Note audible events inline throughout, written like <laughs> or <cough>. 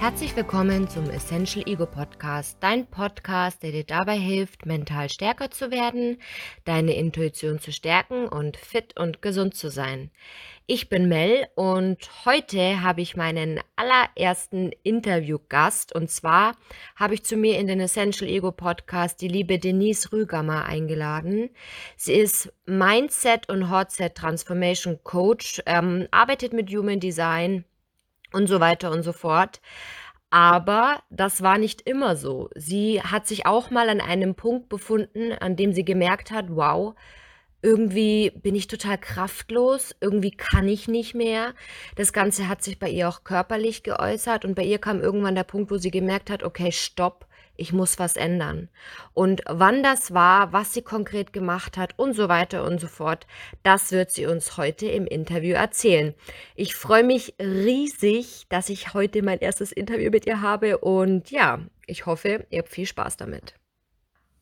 Herzlich willkommen zum Essential Ego Podcast, dein Podcast, der dir dabei hilft, mental stärker zu werden, deine Intuition zu stärken und fit und gesund zu sein. Ich bin Mel und heute habe ich meinen allerersten Interviewgast und zwar habe ich zu mir in den Essential Ego Podcast die liebe Denise Rügammer eingeladen. Sie ist Mindset und Hotset Transformation Coach, ähm, arbeitet mit Human Design und so weiter und so fort. Aber das war nicht immer so. Sie hat sich auch mal an einem Punkt befunden, an dem sie gemerkt hat, wow, irgendwie bin ich total kraftlos, irgendwie kann ich nicht mehr. Das Ganze hat sich bei ihr auch körperlich geäußert und bei ihr kam irgendwann der Punkt, wo sie gemerkt hat, okay, stopp, ich muss was ändern. Und wann das war, was sie konkret gemacht hat und so weiter und so fort, das wird sie uns heute im Interview erzählen. Ich freue mich riesig, dass ich heute mein erstes Interview mit ihr habe und ja, ich hoffe, ihr habt viel Spaß damit.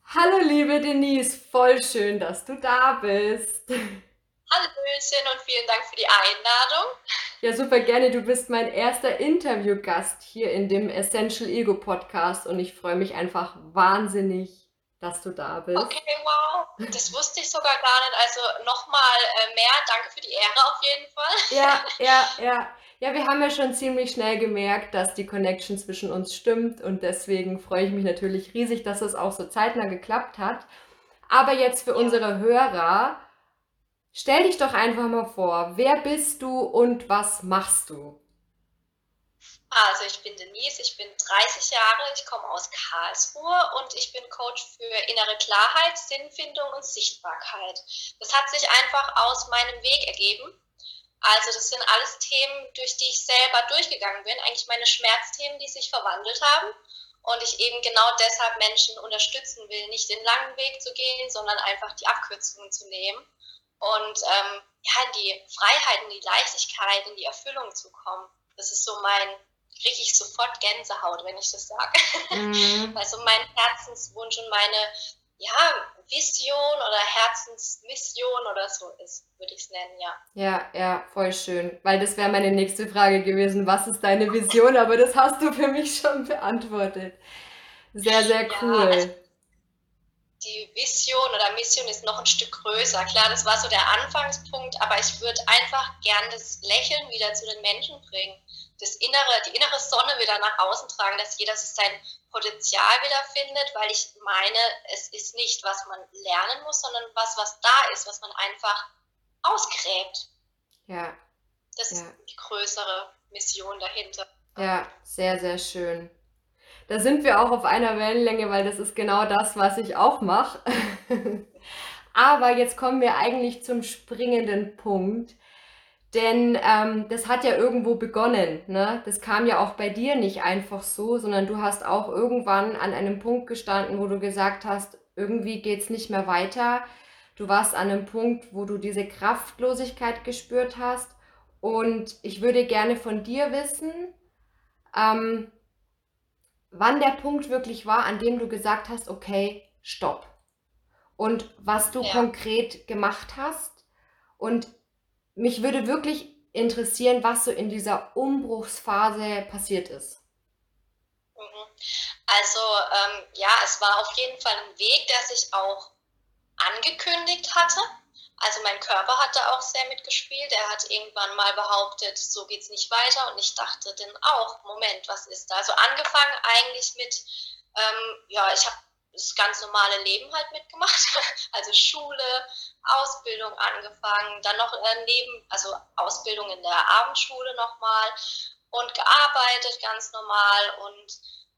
Hallo liebe Denise, voll schön, dass du da bist. Hallöchen und vielen Dank für die Einladung. Ja, super gerne. Du bist mein erster Interviewgast hier in dem Essential Ego Podcast und ich freue mich einfach wahnsinnig, dass du da bist. Okay, wow. Das wusste ich sogar gar nicht. Also nochmal äh, mehr. Danke für die Ehre auf jeden Fall. Ja, <laughs> ja, ja. Ja, wir haben ja schon ziemlich schnell gemerkt, dass die Connection zwischen uns stimmt und deswegen freue ich mich natürlich riesig, dass es auch so zeitnah geklappt hat. Aber jetzt für ja. unsere Hörer, Stell dich doch einfach mal vor, wer bist du und was machst du? Also ich bin Denise, ich bin 30 Jahre, ich komme aus Karlsruhe und ich bin Coach für innere Klarheit, Sinnfindung und Sichtbarkeit. Das hat sich einfach aus meinem Weg ergeben. Also das sind alles Themen, durch die ich selber durchgegangen bin, eigentlich meine Schmerzthemen, die sich verwandelt haben und ich eben genau deshalb Menschen unterstützen will, nicht den langen Weg zu gehen, sondern einfach die Abkürzungen zu nehmen und ähm, ja, in die Freiheit, in die Leichtigkeit, in die Erfüllung zu kommen. Das ist so mein, kriege ich sofort Gänsehaut, wenn ich das sage. Mhm. <laughs> Also mein Herzenswunsch und meine ja, Vision oder Herzensmission oder so ist, würde ich es nennen, ja. Ja, ja, voll schön. Weil das wäre meine nächste Frage gewesen. Was ist deine Vision? Aber das hast du für mich schon beantwortet. Sehr, sehr cool. Ja, also die Vision oder Mission ist noch ein Stück größer. Klar, das war so der Anfangspunkt, aber ich würde einfach gern das Lächeln wieder zu den Menschen bringen, das innere, die innere Sonne wieder nach außen tragen, dass jeder sein Potenzial wiederfindet, weil ich meine, es ist nicht, was man lernen muss, sondern was, was da ist, was man einfach ausgräbt. Ja. Das ja. ist die größere Mission dahinter. Ja, sehr, sehr schön da sind wir auch auf einer Wellenlänge, weil das ist genau das, was ich auch mache. <laughs> Aber jetzt kommen wir eigentlich zum springenden Punkt. Denn ähm, das hat ja irgendwo begonnen. Ne? Das kam ja auch bei dir nicht einfach so, sondern du hast auch irgendwann an einem Punkt gestanden, wo du gesagt hast, irgendwie geht es nicht mehr weiter. Du warst an einem Punkt, wo du diese Kraftlosigkeit gespürt hast. Und ich würde gerne von dir wissen, ähm, wann der Punkt wirklich war, an dem du gesagt hast, okay, stopp. Und was du ja. konkret gemacht hast. Und mich würde wirklich interessieren, was so in dieser Umbruchsphase passiert ist. Mhm. Also ähm, ja, es war auf jeden Fall ein Weg, der sich auch angekündigt hatte. Also mein Körper hat da auch sehr mitgespielt. Er hat irgendwann mal behauptet, so geht es nicht weiter. Und ich dachte dann auch, Moment, was ist da? Also angefangen eigentlich mit, ähm, ja, ich habe das ganz normale Leben halt mitgemacht. <laughs> Also Schule, Ausbildung angefangen, dann noch äh, neben, also Ausbildung in der Abendschule nochmal und gearbeitet ganz normal und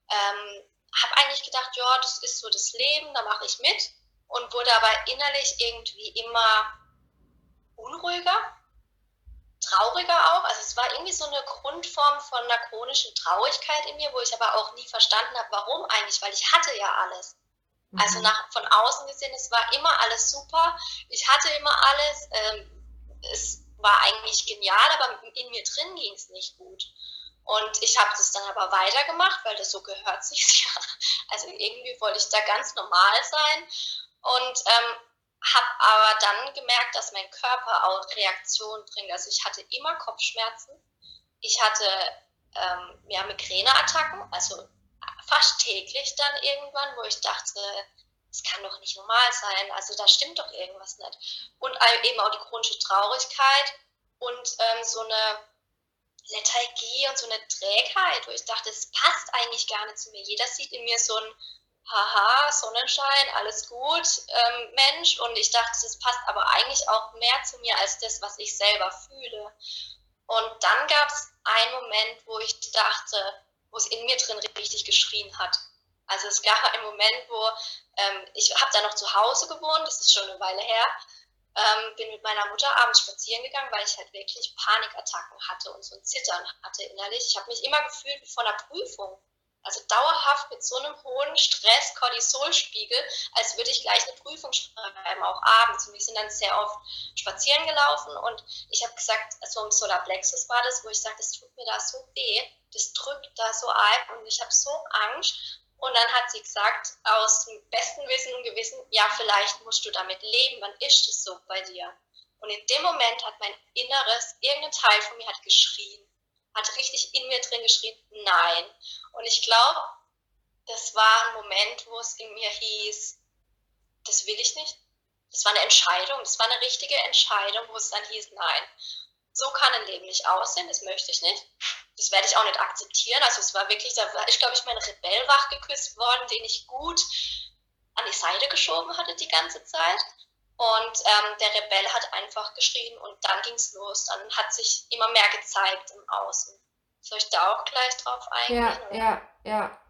ähm, habe eigentlich gedacht, ja, das ist so das Leben, da mache ich mit und wurde aber innerlich irgendwie immer unruhiger, trauriger auch. Also es war irgendwie so eine Grundform von einer chronischen Traurigkeit in mir, wo ich aber auch nie verstanden habe, warum eigentlich, weil ich hatte ja alles. Mhm. Also nach, von außen gesehen, es war immer alles super. Ich hatte immer alles. Ähm, es war eigentlich genial, aber in mir drin ging es nicht gut. Und ich habe das dann aber weitergemacht, weil das so gehört sich <laughs> ja. Also irgendwie wollte ich da ganz normal sein. Und ähm, habe aber dann gemerkt, dass mein Körper auch Reaktionen bringt. Also ich hatte immer Kopfschmerzen. Ich hatte ähm, ja, Migräneattacken, also fast täglich dann irgendwann, wo ich dachte, das kann doch nicht normal sein, also da stimmt doch irgendwas nicht. Und eben auch die chronische Traurigkeit und ähm, so eine Lethargie und so eine Trägheit, wo ich dachte, es passt eigentlich gar nicht zu mir. Jeder sieht in mir so ein Haha, Sonnenschein, alles gut, ähm, Mensch. Und ich dachte, das passt aber eigentlich auch mehr zu mir als das, was ich selber fühle. Und dann gab es einen Moment, wo ich dachte, wo es in mir drin richtig geschrien hat. Also es gab einen Moment, wo ähm, ich habe da noch zu Hause gewohnt, das ist schon eine Weile her, ähm, bin mit meiner Mutter abends spazieren gegangen, weil ich halt wirklich Panikattacken hatte und so ein Zittern hatte innerlich. Ich habe mich immer gefühlt wie vor einer Prüfung. Also dauerhaft mit so einem hohen Stress, Cortisolspiegel, als würde ich gleich eine Prüfung schreiben, auch abends. Und wir sind dann sehr oft spazieren gelaufen und ich habe gesagt, so im Solarplexus war das, wo ich sage, das tut mir da so weh, das drückt da so arg und ich habe so Angst. Und dann hat sie gesagt, aus dem besten Wissen und Gewissen, ja, vielleicht musst du damit leben, wann ist es so bei dir? Und in dem Moment hat mein Inneres, irgendein Teil von mir hat geschrien hat richtig in mir drin geschrien, nein. Und ich glaube, das war ein Moment, wo es in mir hieß, das will ich nicht. Das war eine Entscheidung, das war eine richtige Entscheidung, wo es dann hieß, nein. So kann ein Leben nicht aussehen, das möchte ich nicht. Das werde ich auch nicht akzeptieren. Also es war wirklich, da war ich glaube ich mein Rebell wach geküsst worden, den ich gut an die Seite geschoben hatte die ganze Zeit. Und ähm, der Rebell hat einfach geschrien und dann ging es los. Dann hat sich immer mehr gezeigt im Außen. Soll ich da auch gleich drauf eingehen? Ja, ja, ja.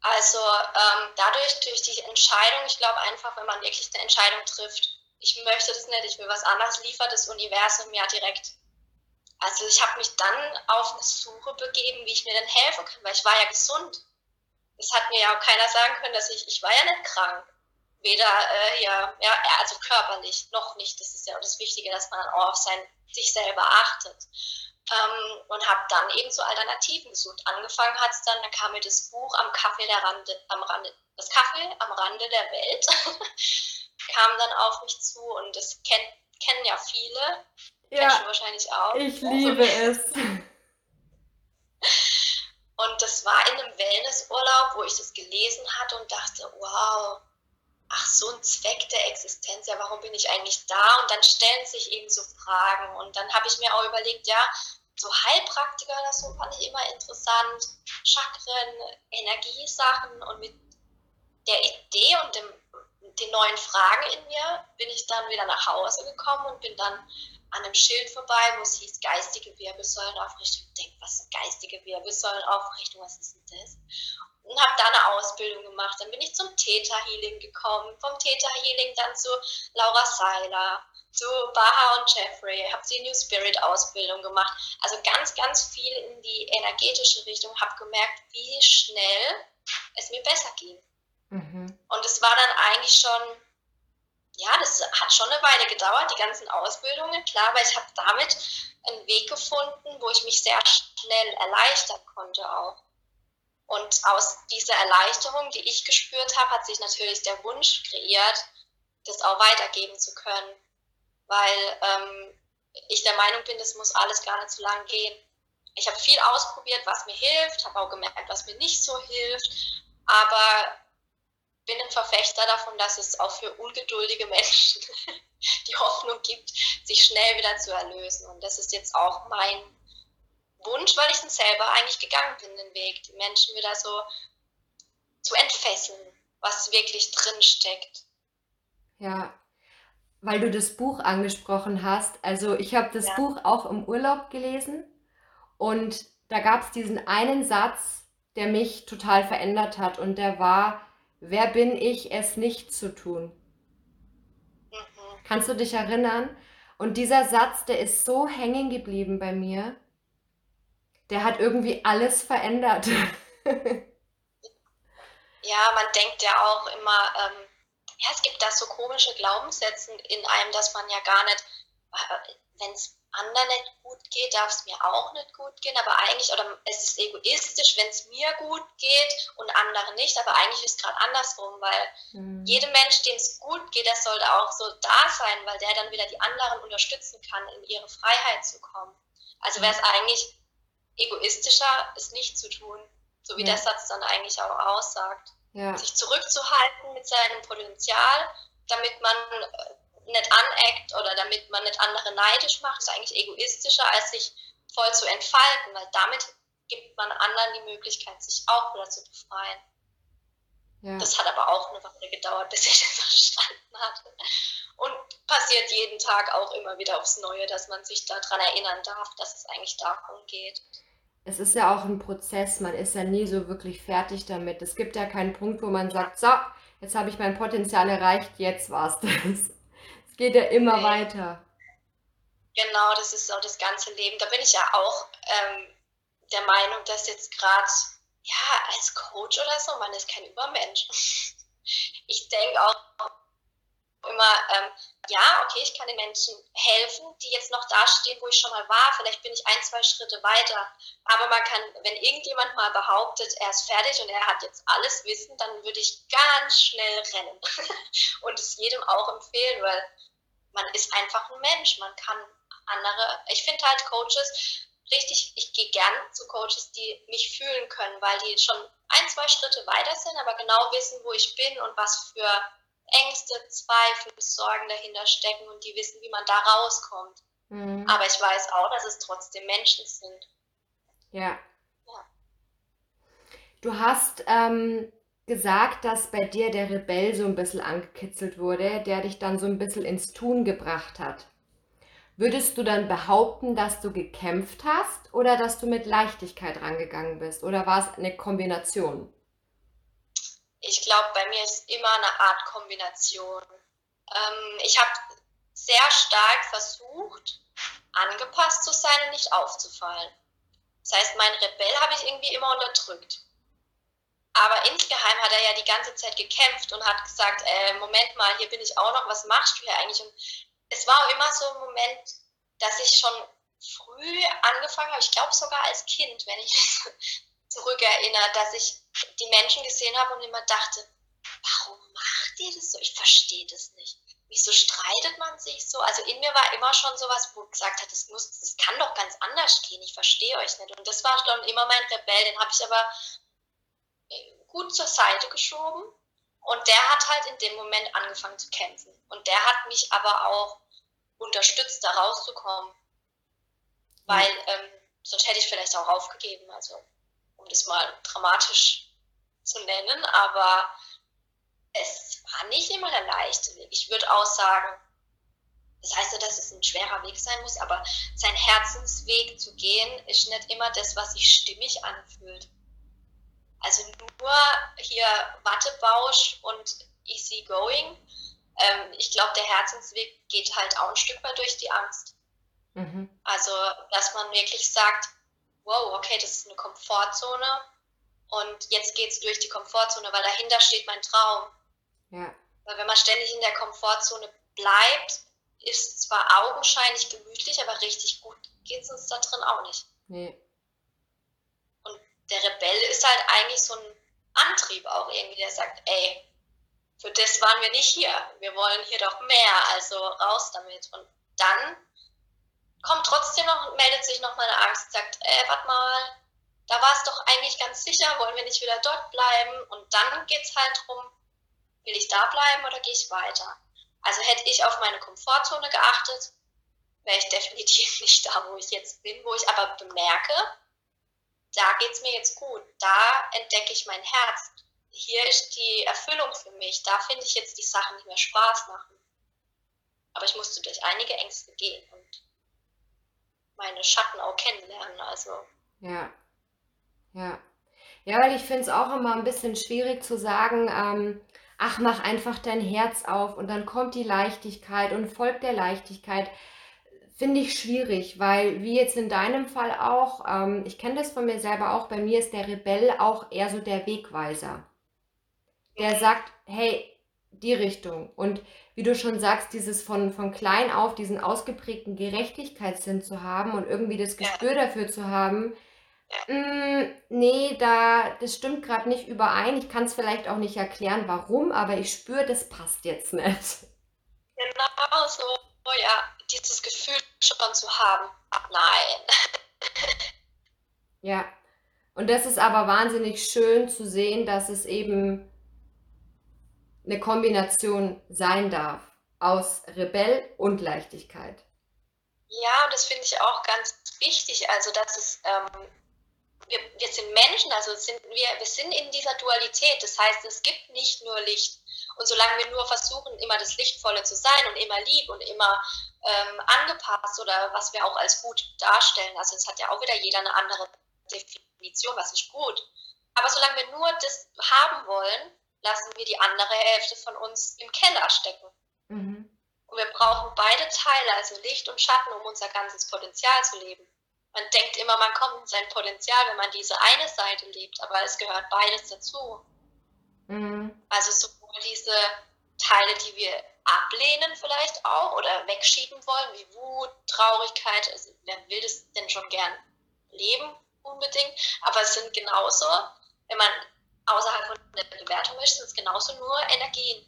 Also ähm, dadurch, durch die Entscheidung, ich glaube einfach, wenn man wirklich eine Entscheidung trifft, ich möchte das nicht, ich will was anderes, liefert das Universum ja direkt. Also ich habe mich dann auf eine Suche begeben, wie ich mir denn helfen kann, weil ich war ja gesund. Es hat mir ja auch keiner sagen können, dass ich, ich war ja nicht krank weder äh, ja, ja, also körperlich noch nicht. Das ist ja auch das Wichtige, dass man auch auf sein, sich selber achtet. Ähm, und habe dann eben so Alternativen gesucht. Angefangen hat es dann, dann kam mir das Buch am Kaffee der Rande, am Rande, das Kaffee am Rande der Welt, <laughs> kam dann auf mich zu und das kennt, kennen ja viele. Ja, Kennst du wahrscheinlich auch. Ich liebe es. Und das war in einem Wellnessurlaub, wo ich das gelesen hatte und dachte, wow, ach, so ein Zweck der Existenz, ja, warum bin ich eigentlich da? Und dann stellen sich eben so Fragen. Und dann habe ich mir auch überlegt, ja, so Heilpraktiker, das so fand ich immer interessant, Chakren, Energiesachen und mit der Idee und dem, den neuen Fragen in mir bin ich dann wieder nach Hause gekommen und bin dann an einem Schild vorbei, wo es hieß geistige Wirbelsäulenaufrichtung. Ich denke, was ist geistige Wirbelsäulenaufrichtung, was ist denn das? Und habe da eine Ausbildung gemacht. Dann bin ich zum Theta Healing gekommen, vom Theta Healing dann zu Laura Seiler, zu Baha und Jeffrey, habe die New Spirit Ausbildung gemacht. Also ganz, ganz viel in die energetische Richtung, habe gemerkt, wie schnell es mir besser ging. Mhm. Und es war dann eigentlich schon, ja, das hat schon eine Weile gedauert, die ganzen Ausbildungen, klar, aber ich habe damit einen Weg gefunden, wo ich mich sehr schnell erleichtern konnte auch. Und aus dieser Erleichterung, die ich gespürt habe, hat sich natürlich der Wunsch kreiert, das auch weitergeben zu können. Weil ähm, ich der Meinung bin, das muss alles gar nicht so lang gehen. Ich habe viel ausprobiert, was mir hilft, habe auch gemerkt, was mir nicht so hilft, aber bin ein Verfechter davon, dass es auch für ungeduldige <laughs> Menschen die Hoffnung gibt, sich schnell wieder zu erlösen. Und das ist jetzt auch mein Wunsch, weil ich dann selber eigentlich gegangen bin, den Weg, die Menschen wieder so zu entfesseln, was wirklich drin steckt. Ja, weil du das Buch angesprochen hast. Also ich habe das ja. Buch auch im Urlaub gelesen und da gab es diesen einen Satz, der mich total verändert hat und der war, wer bin ich, es nicht zu tun? Mhm. Kannst du dich erinnern? Und dieser Satz, der ist so hängen geblieben bei mir der hat irgendwie alles verändert. <laughs> ja, man denkt ja auch immer, ähm, ja, es gibt da so komische Glaubenssätze in einem, dass man ja gar nicht, äh, wenn es anderen nicht gut geht, darf es mir auch nicht gut gehen, aber eigentlich, oder es ist egoistisch, wenn es mir gut geht und anderen nicht, aber eigentlich ist es gerade andersrum, weil mhm. jedem Mensch, dem es gut geht, der sollte auch so da sein, weil der dann wieder die anderen unterstützen kann, in ihre Freiheit zu kommen. Also wäre es eigentlich egoistischer, es nicht zu tun. So wie ja. der Satz dann eigentlich auch aussagt. Ja. Sich zurückzuhalten mit seinem Potenzial, damit man äh, nicht aneckt oder damit man nicht andere neidisch macht, ist eigentlich egoistischer, als sich voll zu entfalten, weil damit gibt man anderen die Möglichkeit, sich auch wieder zu befreien. Ja. Das hat aber auch eine Weile gedauert, bis ich <laughs> das verstanden hatte. Und passiert jeden Tag auch immer wieder aufs Neue, dass man sich daran erinnern darf, dass es eigentlich darum geht. Es ist ja auch ein Prozess, man ist ja nie so wirklich fertig damit. Es gibt ja keinen Punkt, wo man sagt, so, jetzt habe ich mein Potenzial erreicht, jetzt war's das. <laughs> Es geht ja immer weiter. Genau, das ist auch das ganze Leben. Da bin ich ja auch ähm, der Meinung, dass jetzt gerade, ja, als Coach oder so, man ist kein Übermensch. <laughs> Ich denke auch immer, ähm, ja, okay, ich kann den Menschen helfen, die jetzt noch dastehen, wo ich schon mal war. Vielleicht bin ich ein, zwei Schritte weiter. Aber man kann, wenn irgendjemand mal behauptet, er ist fertig und er hat jetzt alles Wissen, dann würde ich ganz schnell rennen <laughs> und es jedem auch empfehlen, weil man ist einfach ein Mensch. Man kann andere, ich finde halt Coaches richtig, ich gehe gern zu Coaches, die mich fühlen können, weil die schon ein, zwei Schritte weiter sind, aber genau wissen, wo ich bin und was für Ängste, Zweifel, Sorgen dahinter stecken und die wissen, wie man da rauskommt. Mhm. Aber ich weiß auch, dass es trotzdem Menschen sind. Ja. ja. Du hast ähm, gesagt, dass bei dir der Rebell so ein bisschen angekitzelt wurde, der dich dann so ein bisschen ins Tun gebracht hat. Würdest du dann behaupten, dass du gekämpft hast oder dass du mit Leichtigkeit rangegangen bist? Oder war es eine Kombination? Ich glaube, bei mir ist immer eine Art Kombination. Ähm, ich habe sehr stark versucht, angepasst zu sein und nicht aufzufallen. Das heißt, mein Rebell habe ich irgendwie immer unterdrückt. Aber insgeheim hat er ja die ganze Zeit gekämpft und hat gesagt, äh, Moment mal, hier bin ich auch noch, was machst du hier eigentlich? Und es war immer so ein Moment, dass ich schon früh angefangen habe, ich glaube sogar als Kind, wenn ich <laughs> mich zurückerinnere, dass ich die Menschen gesehen habe und immer dachte, warum macht ihr das so? Ich verstehe das nicht. Wieso streitet man sich so? Also in mir war immer schon sowas, wo gesagt hat, das, muss, das kann doch ganz anders gehen, ich verstehe euch nicht. Und das war dann immer mein Rebell, den habe ich aber äh, gut zur Seite geschoben. Und der hat halt in dem Moment angefangen zu kämpfen. Und der hat mich aber auch unterstützt, da rauszukommen. Weil ähm, sonst hätte ich vielleicht auch aufgegeben. Also um das mal dramatisch zu nennen, aber es war nicht immer der leichte Weg. Ich würde auch sagen, das heißt ja, dass es ein schwerer Weg sein muss, aber sein Herzensweg zu gehen, ist nicht immer das, was sich stimmig anfühlt. Also nur hier Wattebausch und easy going. Ähm, ich glaube, der Herzensweg geht halt auch ein Stück weit durch die Angst. Mhm. Also, dass man wirklich sagt, wow, okay, das ist eine Komfortzone und jetzt geht es durch die Komfortzone, weil dahinter steht mein Traum. Ja. Weil wenn man ständig in der Komfortzone bleibt, ist zwar augenscheinlich gemütlich, aber richtig gut geht es uns da drin auch nicht. Nee. Und der Rebell ist halt eigentlich so ein Antrieb auch irgendwie, der sagt, ey, für das waren wir nicht hier. Wir wollen hier doch mehr, also raus damit. Und dann kommt trotzdem noch, meldet sich noch mal eine Angst, sagt, äh, warte mal, da war es doch eigentlich ganz sicher, wollen wir nicht wieder dort bleiben? Und dann geht es halt darum, will ich da bleiben oder gehe ich weiter? Also hätte ich auf meine Komfortzone geachtet, wäre ich <laughs> definitiv nicht da, wo ich jetzt bin, wo ich aber bemerke, da geht es mir jetzt gut, da entdecke ich mein Herz, hier ist die Erfüllung für mich, da finde ich jetzt die Sachen, die mir Spaß machen. Aber ich musste durch einige Ängste gehen und meine Schatten auch kennenlernen. Also. Ja. Ja. Ja, weil ich finde es auch immer ein bisschen schwierig zu sagen, ähm, ach, mach einfach dein Herz auf und dann kommt die Leichtigkeit und folgt der Leichtigkeit. Finde ich schwierig, weil wie jetzt in deinem Fall auch, ähm, ich kenne das von mir selber auch, bei mir ist der Rebell auch eher so der Wegweiser. Der sagt, hey, die Richtung. Und wie du schon sagst, dieses von, von klein auf, diesen ausgeprägten Gerechtigkeitssinn zu haben und irgendwie das Gespür dafür zu haben, mh, mm, nee, da, das stimmt gerade nicht überein. Ich kann es vielleicht auch nicht erklären, warum, aber ich spüre, das passt jetzt nicht. Genau so, oh ja, dieses Gefühl schon zu haben, nein. <laughs> Ja. Und das ist aber wahnsinnig schön zu sehen, dass es eben eine Kombination sein darf aus Rebell und Leichtigkeit. Ja, und das finde ich auch ganz wichtig. Also, dass es, ähm, wir, wir sind Menschen, also sind wir, wir sind in dieser Dualität. Das heißt, es gibt nicht nur Licht. Und solange wir nur versuchen, immer das Lichtvolle zu sein und immer lieb und immer ähm, angepasst oder was wir auch als gut darstellen, also es hat ja auch wieder jeder eine andere Definition, was ist gut. Aber solange wir nur das haben wollen, lassen wir die andere Hälfte von uns im Keller stecken. Mhm. Und wir brauchen beide Teile, also Licht und Schatten, um unser ganzes Potenzial zu leben. Man denkt immer, man kommt in sein Potenzial, wenn man diese eine Seite lebt, aber es gehört beides dazu. Mhm. Also sowohl diese Teile, die wir ablehnen vielleicht auch oder wegschieben wollen, wie Wut, Traurigkeit, also wer will das denn schon gern leben unbedingt, aber es sind genauso, wenn man außerhalb von der Bewertung ist, sind es genauso nur Energien.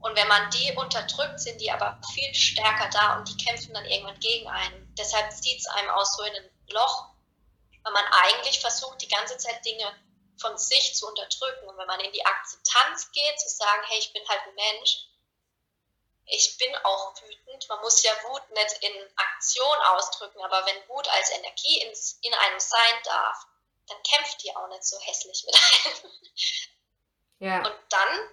Und wenn man die unterdrückt, sind die aber viel stärker da und die kämpfen dann irgendwann gegen einen. Deshalb zieht es einem aus so in ein Loch, weil man eigentlich versucht, die ganze Zeit Dinge von sich zu unterdrücken. Und wenn man in die Akzeptanz geht, zu sagen, hey, ich bin halt ein Mensch, ich bin auch wütend. Man muss ja Wut nicht in Aktion ausdrücken, aber wenn Wut als Energie in einem sein darf, dann kämpft die auch nicht so hässlich mit einem. Ja. Und dann,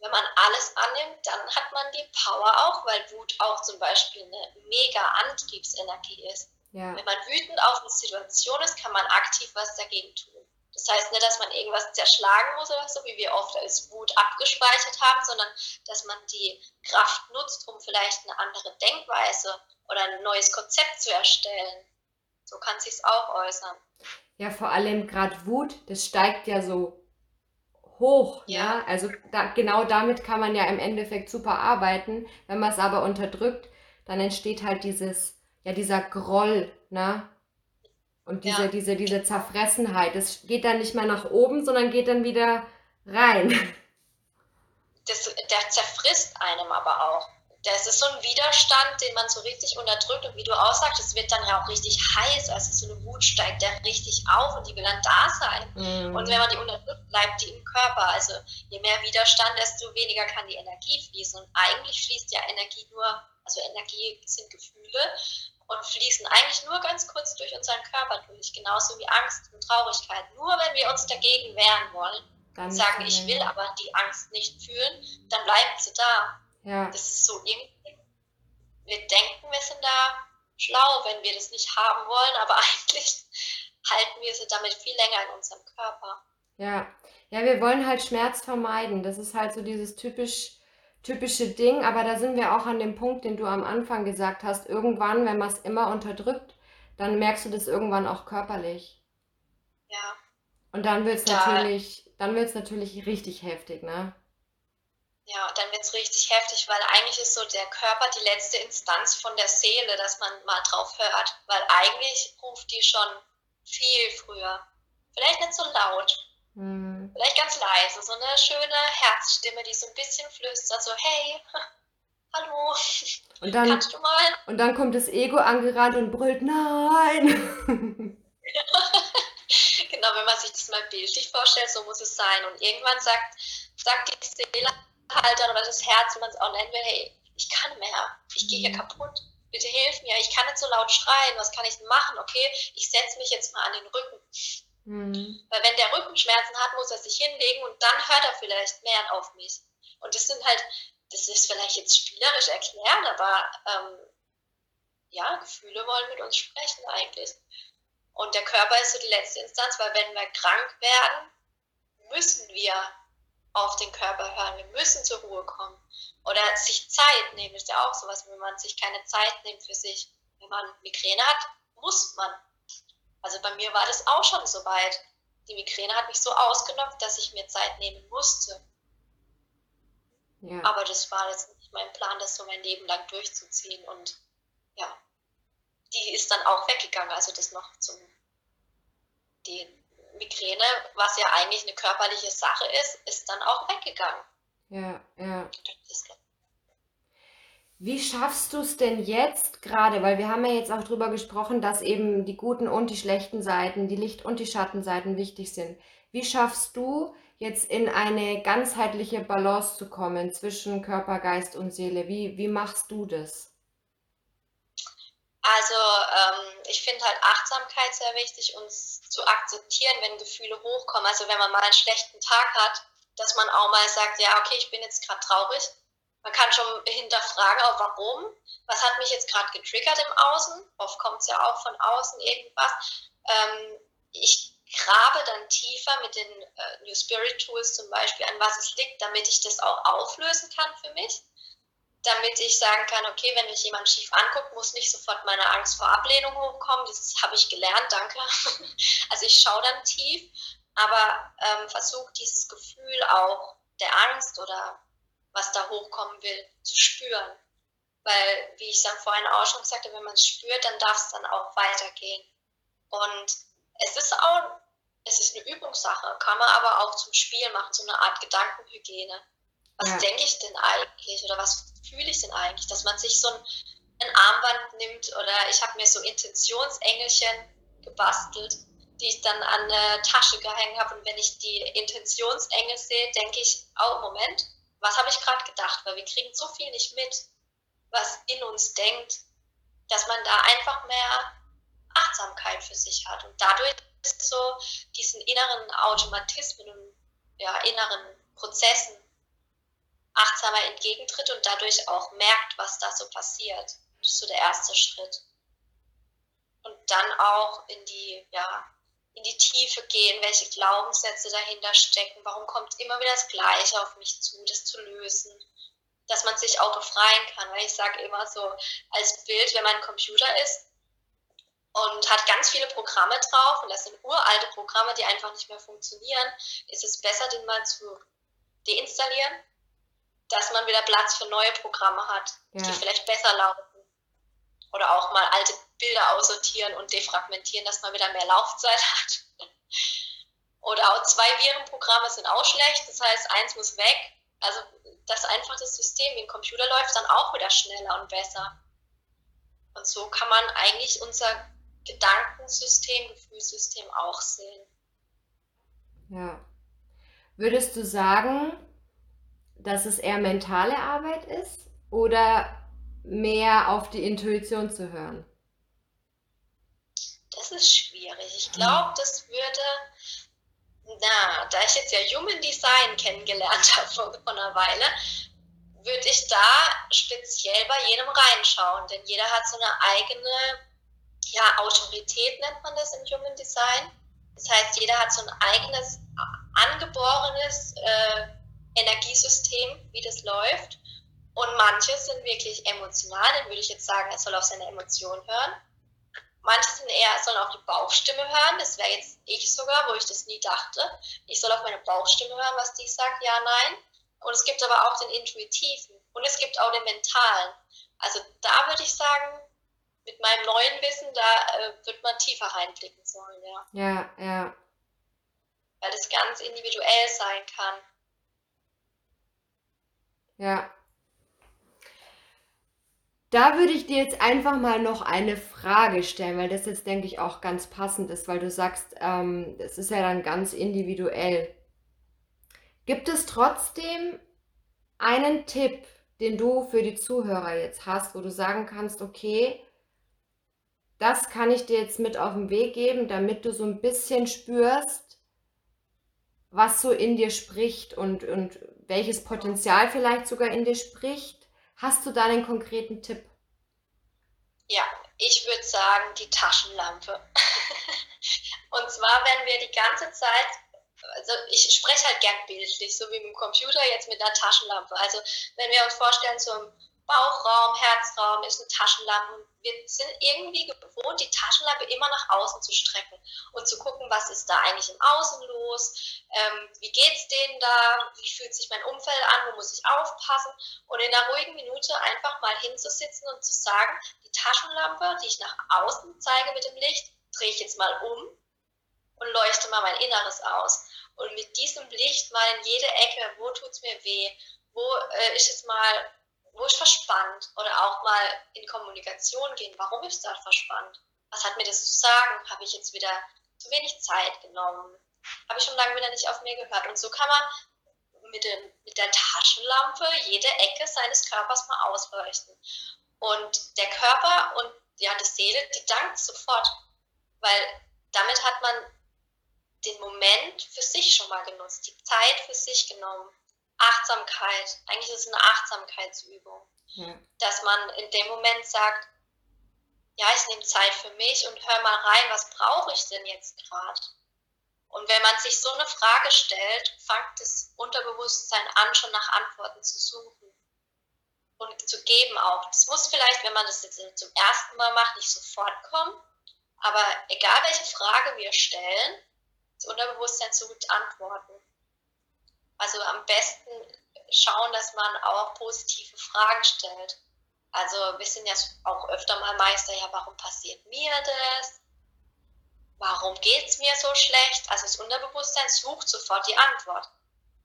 wenn man alles annimmt, dann hat man die Power auch, weil Wut auch zum Beispiel eine mega Antriebsenergie ist. Ja. Wenn man wütend auf eine Situation ist, kann man aktiv was dagegen tun. Das heißt nicht, dass man irgendwas zerschlagen muss oder so, wie wir oft als Wut abgespeichert haben, sondern dass man die Kraft nutzt, um vielleicht eine andere Denkweise oder ein neues Konzept zu erstellen. So kann sich auch äußern. Ja, vor allem gerade Wut, das steigt ja so hoch, ja. ja? Also da, genau damit kann man ja im Endeffekt super arbeiten. Wenn man es aber unterdrückt, dann entsteht halt dieses, ja, dieser Groll, ne? Und diese, ja. diese, diese Zerfressenheit, das geht dann nicht mehr nach oben, sondern geht dann wieder rein. Das, der zerfrisst einem aber auch. Das ist so ein Widerstand, den man so richtig unterdrückt. Und wie du auch sagst, es wird dann ja auch richtig heiß. Also so eine Wut steigt da richtig auf und die will dann da sein. Mhm. Und wenn man die unterdrückt, bleibt die im Körper. Also je mehr Widerstand, desto weniger kann die Energie fließen. Und eigentlich fließt ja Energie nur, also Energie sind Gefühle und fließen eigentlich nur ganz kurz durch unseren Körper durch, genauso wie Angst und Traurigkeit. Nur wenn wir uns dagegen wehren wollen, dann sagen, ich will aber die Angst nicht fühlen, dann bleibt sie da. Ja. Das ist so irgendwie, wir denken, wir sind da schlau, wenn wir das nicht haben wollen, aber <laughs> eigentlich halten wir sie damit viel länger in unserem Körper. Ja, ja, wir wollen halt Schmerz vermeiden. Das ist halt so dieses typisch typische Ding, aber da sind wir auch an dem Punkt, den du am Anfang gesagt hast. Irgendwann, wenn man es immer unterdrückt, dann merkst du das irgendwann auch körperlich. Ja. Und dann wird es natürlich, dann wird es natürlich richtig heftig, ne? Ja, dann wird es richtig heftig, weil eigentlich ist so der Körper die letzte Instanz von der Seele, dass man mal drauf hört. Weil eigentlich ruft die schon viel früher. Vielleicht nicht so laut, hm. Vielleicht ganz leise, so eine schöne Herzstimme, die so ein bisschen flüstert, so hey, <laughs> hallo, und dann, kannst du mal? Und dann kommt das Ego angerannt und brüllt, nein. <laughs> <laughs> genau, wenn man sich das mal bildlich vorstellt, so muss es sein. Und irgendwann sagt, sagt die Seele halt oder das Herz, wie man es auch nennen will, hey, ich kann mehr, ich gehe hier mhm. kaputt. Bitte hilf mir, ich kann nicht so laut schreien, was kann ich denn machen? Okay, ich setze mich jetzt mal an den Rücken. Mhm. Weil wenn der Rückenschmerzen hat, muss er sich hinlegen und dann hört er vielleicht mehr auf mich. Und das sind halt, das ist vielleicht jetzt spielerisch erklären, aber ähm, ja, Gefühle wollen mit uns sprechen eigentlich. Und der Körper ist so die letzte Instanz, weil wenn wir krank werden, müssen wir auf den Körper hören, wir müssen zur Ruhe kommen. Oder sich Zeit nehmen, ist ja auch sowas, wenn man sich keine Zeit nimmt für sich. Wenn man Migräne hat, muss man also bei mir war das auch schon so weit. Die Migräne hat mich so ausgenockt, dass ich mir Zeit nehmen musste. Ja. Aber das war jetzt nicht mein Plan, das so mein Leben lang durchzuziehen. Und ja, die ist dann auch weggegangen. Also das noch zum die Migräne, was ja eigentlich eine körperliche Sache ist, ist dann auch weggegangen. Ja, ja. Wie schaffst du es denn jetzt gerade, weil wir haben ja jetzt auch drüber gesprochen, dass eben die guten und die schlechten Seiten, die Licht- und die Schattenseiten wichtig sind. Wie schaffst du jetzt in eine ganzheitliche Balance zu kommen zwischen Körper, Geist und Seele? Wie, wie machst du das? Also ähm, ich finde halt Achtsamkeit sehr wichtig, uns zu akzeptieren, wenn Gefühle hochkommen. Also wenn man mal einen schlechten Tag hat, dass man auch mal sagt, ja, okay, ich bin jetzt gerade traurig. Man kann schon hinterfragen, auch warum. Was hat mich jetzt gerade getriggert im Außen? Oft kommt es ja auch von außen irgendwas. Ähm, ich grabe dann tiefer mit den äh, New Spirit Tools zum Beispiel, an was es liegt, damit ich das auch auflösen kann für mich damit ich sagen kann, okay, wenn mich jemand schief anguckt, muss nicht sofort meine Angst vor Ablehnung hochkommen. Das habe ich gelernt, danke. <laughs> Also ich schaue dann tief, aber ähm, versuche dieses Gefühl auch der Angst oder was da hochkommen will, zu spüren. Weil, wie ich dann vorhin auch schon gesagt habe, wenn man es spürt, dann darf es dann auch weitergehen. Und es ist auch, es ist eine Übungssache, kann man aber auch zum Spiel machen, so eine Art Gedankenhygiene was ja. denke ich denn eigentlich oder was fühle ich denn eigentlich, dass man sich so ein, ein Armband nimmt oder ich habe mir so Intentionsengelchen gebastelt, die ich dann an eine Tasche gehängt habe und wenn ich die Intentionsengel sehe, denke ich, oh Moment, was habe ich gerade gedacht, weil wir kriegen so viel nicht mit, was in uns denkt, dass man da einfach mehr Achtsamkeit für sich hat und dadurch ist so diesen inneren Automatismen und ja, inneren Prozessen achtsamer entgegentritt und dadurch auch merkt, was da so passiert. Das ist so der erste Schritt. Und dann auch in die, ja, in die Tiefe gehen, welche Glaubenssätze dahinter stecken, warum kommt immer wieder das Gleiche auf mich zu, das zu lösen, dass man sich auch befreien kann. Weil ich sage immer so als Bild, wenn man ein Computer ist und hat ganz viele Programme drauf und das sind uralte Programme, die einfach nicht mehr funktionieren, ist es besser, den mal zu deinstallieren dass man wieder Platz für neue Programme hat, ja. die vielleicht besser laufen. Oder auch mal alte Bilder aussortieren und defragmentieren, dass man wieder mehr Laufzeit <laughs> hat. Oder auch zwei Virenprogramme sind auch schlecht, das heißt, eins muss weg. Also, dass einfach das System wie ein Computer läuft, dann auch wieder schneller und besser. Und so kann man eigentlich unser Gedankensystem, Gefühlssystem auch sehen. Ja. Würdest du sagen, dass es eher mentale Arbeit ist oder mehr auf die Intuition zu hören? Das ist schwierig. Ich glaube, das würde, na, da ich jetzt ja Human Design kennengelernt <laughs> habe vor, vor einer Weile, würde ich da speziell bei jedem reinschauen, denn jeder hat so eine eigene ja, Autorität, nennt man das im Human Design. Das heißt, jeder hat so ein eigenes angeborenes äh, Energiesystem, wie das läuft. Und manche sind wirklich emotional, dann würde ich jetzt sagen, er soll auf seine Emotionen hören. Manche sind eher, sollen auf die Bauchstimme hören. Das wäre jetzt ich sogar, wo ich das nie dachte. Ich soll auf meine Bauchstimme hören, was die sagt, ja, nein. Und es gibt aber auch den intuitiven und es gibt auch den mentalen. Also da würde ich sagen, mit meinem neuen Wissen, da äh, wird man tiefer reinblicken sollen, ja. Ja, ja. Weil es ganz individuell sein kann. Ja. Da würde ich dir jetzt einfach mal noch eine Frage stellen, weil das jetzt, denke ich, auch ganz passend ist, weil du sagst, ähm, ist ja dann ganz individuell. Gibt es trotzdem einen Tipp, den du für die Zuhörer jetzt hast, wo du sagen kannst, okay, das kann ich dir jetzt mit auf den Weg geben, damit du so ein bisschen spürst, was so in dir spricht und, und welches Potenzial vielleicht sogar in dir spricht. Hast du da einen konkreten Tipp? Ja, ich würde sagen, die Taschenlampe. <laughs> und zwar, wenn wir die ganze Zeit, also ich spreche halt gern bildlich, so wie mit dem Computer jetzt mit einer Taschenlampe. Also wenn wir uns vorstellen, so ein Bauchraum, Herzraum ist eine Taschenlampe. Wir sind irgendwie gewohnt, die Taschenlampe immer nach außen zu strecken und zu gucken, was ist da eigentlich im Außen los, ähm, wie es denen da, wie fühlt sich mein Umfeld an, wo muss ich aufpassen? Und in einer ruhigen Minute einfach mal hinzusitzen und zu sagen, die Taschenlampe, die ich nach außen zeige mit dem Licht, drehe ich jetzt mal um und leuchte mal mein Inneres aus. Und mit diesem Licht mal in jede Ecke, wo tut es mir weh, wo äh, ist es mal wo ich verspannt oder auch mal in Kommunikation gehen, warum ist da verspannt? Was hat mir das zu sagen? Habe ich jetzt wieder zu wenig Zeit genommen? Habe ich schon lange wieder nicht auf mir gehört? Und so kann man mit, dem, mit der Taschenlampe jede Ecke seines Körpers mal ausleuchten. Und der Körper und ja, die Seele, die dankt sofort, weil damit hat man den Moment für sich schon mal genutzt, die Zeit für sich genommen. Achtsamkeit, eigentlich ist es eine Achtsamkeitsübung, ja. dass man in dem Moment sagt, ja, ich nehme Zeit für mich und hör mal rein, was brauche ich denn jetzt gerade? Und wenn man sich so eine Frage stellt, fängt das Unterbewusstsein an, schon nach Antworten zu suchen und zu geben auch. Das muss vielleicht, wenn man das jetzt zum ersten Mal macht, nicht sofort kommen, aber egal welche Frage wir stellen, das Unterbewusstsein sucht Antworten. Also am besten schauen, dass man auch positive Fragen stellt. Also wir sind ja auch öfter mal Meister, ja, warum passiert mir das? Warum geht es mir so schlecht? Also das Unterbewusstsein sucht sofort die Antwort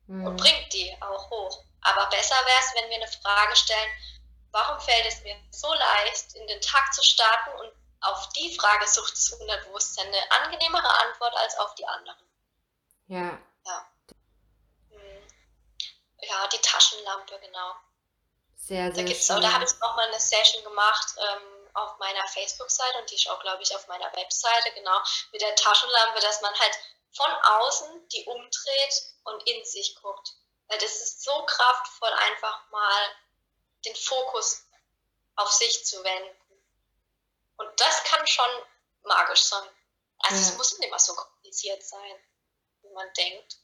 mhm. und bringt die auch hoch. Aber besser wäre es, wenn wir eine Frage stellen, warum fällt es mir so leicht, in den Tag zu starten und auf die Frage sucht das Unterbewusstsein eine angenehmere Antwort als auf die anderen. Ja. Ja, die Taschenlampe, genau. Sehr, sehr da gibt's auch, da habe ich auch mal eine Session gemacht ähm, auf meiner Facebook-Seite und die ist auch, glaube ich, auf meiner Webseite, genau, mit der Taschenlampe, dass man halt von außen die umdreht und in sich guckt. Weil das ist so kraftvoll, einfach mal den Fokus auf sich zu wenden. Und das kann schon magisch sein. Also ja. es muss nicht immer so kompliziert sein, wie man denkt.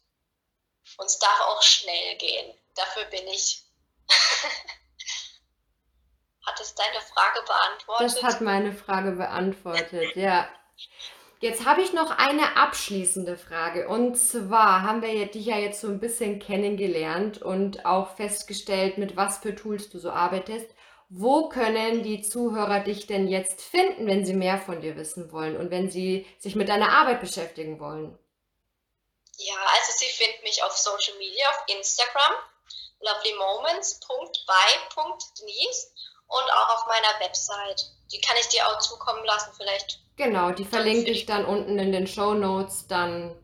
Und es darf auch schnell gehen. Dafür bin ich. <laughs> hat es deine Frage beantwortet? Das hat meine Frage beantwortet, ja. Jetzt habe ich noch eine abschließende Frage. Und zwar haben wir dich ja jetzt so ein bisschen kennengelernt und auch festgestellt, mit was für Tools du so arbeitest. Wo können die Zuhörer dich denn jetzt finden, wenn sie mehr von dir wissen wollen und wenn sie sich mit deiner Arbeit beschäftigen wollen? Ja, also sie finden mich auf Social Media, auf Instagram, lovelymoments.by.denise und auch auf meiner Website. Die kann ich dir auch zukommen lassen, vielleicht. Genau, die verlinke ich dann unten in den Show Notes dann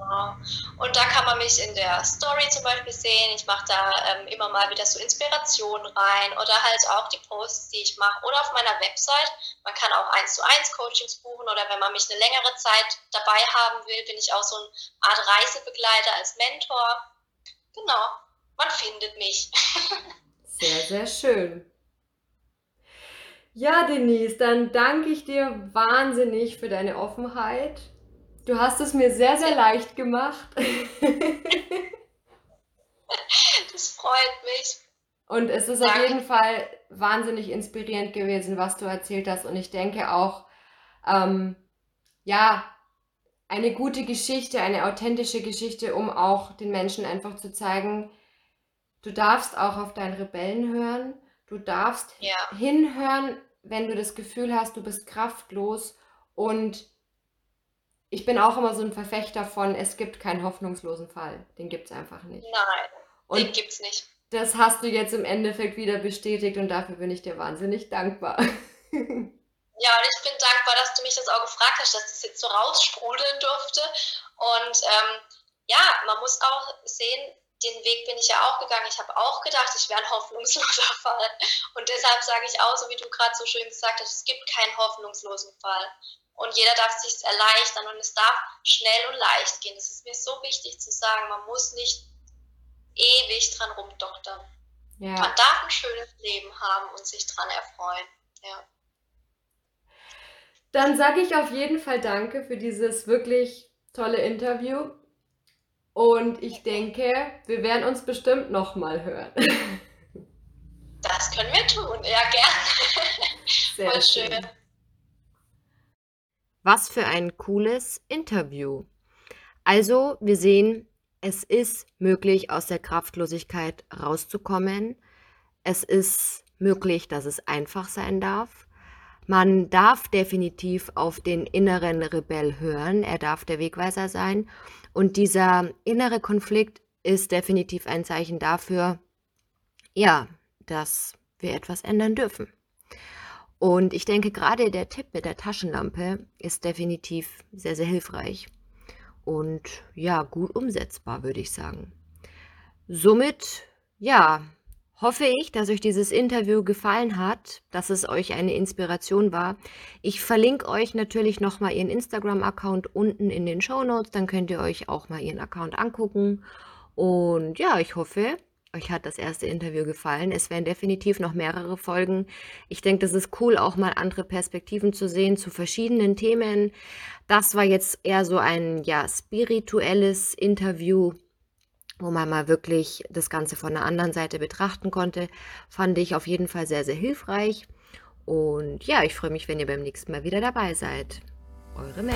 Genau. Und da kann man mich in der Story zum Beispiel sehen. Ich mache da ähm, immer mal wieder so Inspirationen rein oder halt auch die Posts, die ich mache. Oder auf meiner Website. Man kann auch eins zu eins Coachings buchen oder wenn man mich eine längere Zeit dabei haben will, bin ich auch so eine Art Reisebegleiter als Mentor. Genau, man findet mich. <laughs> sehr, sehr schön. Ja, Denise, dann danke ich dir wahnsinnig für deine Offenheit Du hast es mir sehr, sehr leicht gemacht. das freut mich. Und es ist Danke. auf jeden Fall wahnsinnig inspirierend gewesen, was du erzählt hast. Und ich denke auch, ähm, ja, eine gute Geschichte, eine authentische Geschichte, um auch den Menschen einfach zu zeigen, du darfst auch auf deinen Rebellen hören. Du darfst ja. hinhören, wenn du das Gefühl hast, du bist kraftlos und ich bin auch immer so ein Verfechter von, es gibt keinen hoffnungslosen Fall. Den gibt es einfach nicht. Nein, und den gibt es nicht. Das hast du jetzt im Endeffekt wieder bestätigt und dafür bin ich dir wahnsinnig dankbar. <laughs> Ja, und ich bin dankbar, dass du mich das auch gefragt hast, dass das jetzt so raussprudeln durfte. Und ähm, ja, man muss auch sehen, den Weg bin ich ja auch gegangen. Ich habe auch gedacht, ich wäre ein hoffnungsloser <laughs> Fall. Und deshalb sage ich auch, so wie du gerade so schön gesagt hast, es gibt keinen hoffnungslosen Fall und jeder darf sich erleichtern und es darf schnell und leicht gehen. Das ist mir so wichtig zu sagen. Man muss nicht ewig dran rumdoktern. Ja. Man darf ein schönes Leben haben und sich dran erfreuen. Ja. Dann sage ich auf jeden Fall Danke für dieses wirklich tolle Interview. Und ich denke, wir werden uns bestimmt nochmal hören. Das können wir tun, ja, gerne. Sehr Voll schön. schön. Was für ein cooles Interview. Also, wir sehen, es ist möglich, aus der Kraftlosigkeit rauszukommen. Es ist möglich, dass es einfach sein darf. Man darf definitiv auf den inneren Rebell hören. Er darf der Wegweiser sein. Und dieser innere Konflikt ist definitiv ein Zeichen dafür, ja, dass wir etwas ändern dürfen. Und ich denke, gerade der Tipp mit der Taschenlampe ist definitiv sehr, sehr hilfreich und ja, gut umsetzbar, würde ich sagen. Somit, ja, hoffe ich, dass euch dieses Interview gefallen hat, dass es euch eine Inspiration war. Ich verlinke euch natürlich nochmal ihren Instagram-Account unten in den Show Notes, dann könnt ihr euch auch mal ihren Account angucken. Und ja, ich hoffe, euch hat das erste Interview gefallen. Es werden definitiv noch mehrere Folgen. Ich denke, das ist cool, auch mal andere Perspektiven zu sehen zu verschiedenen Themen. Das war jetzt eher so ein ja spirituelles Interview, wo man mal wirklich das Ganze von der anderen Seite betrachten konnte. Fand ich auf jeden Fall sehr, sehr hilfreich. Und ja, ich freue mich, wenn ihr beim nächsten Mal wieder dabei seid. Eure Mel.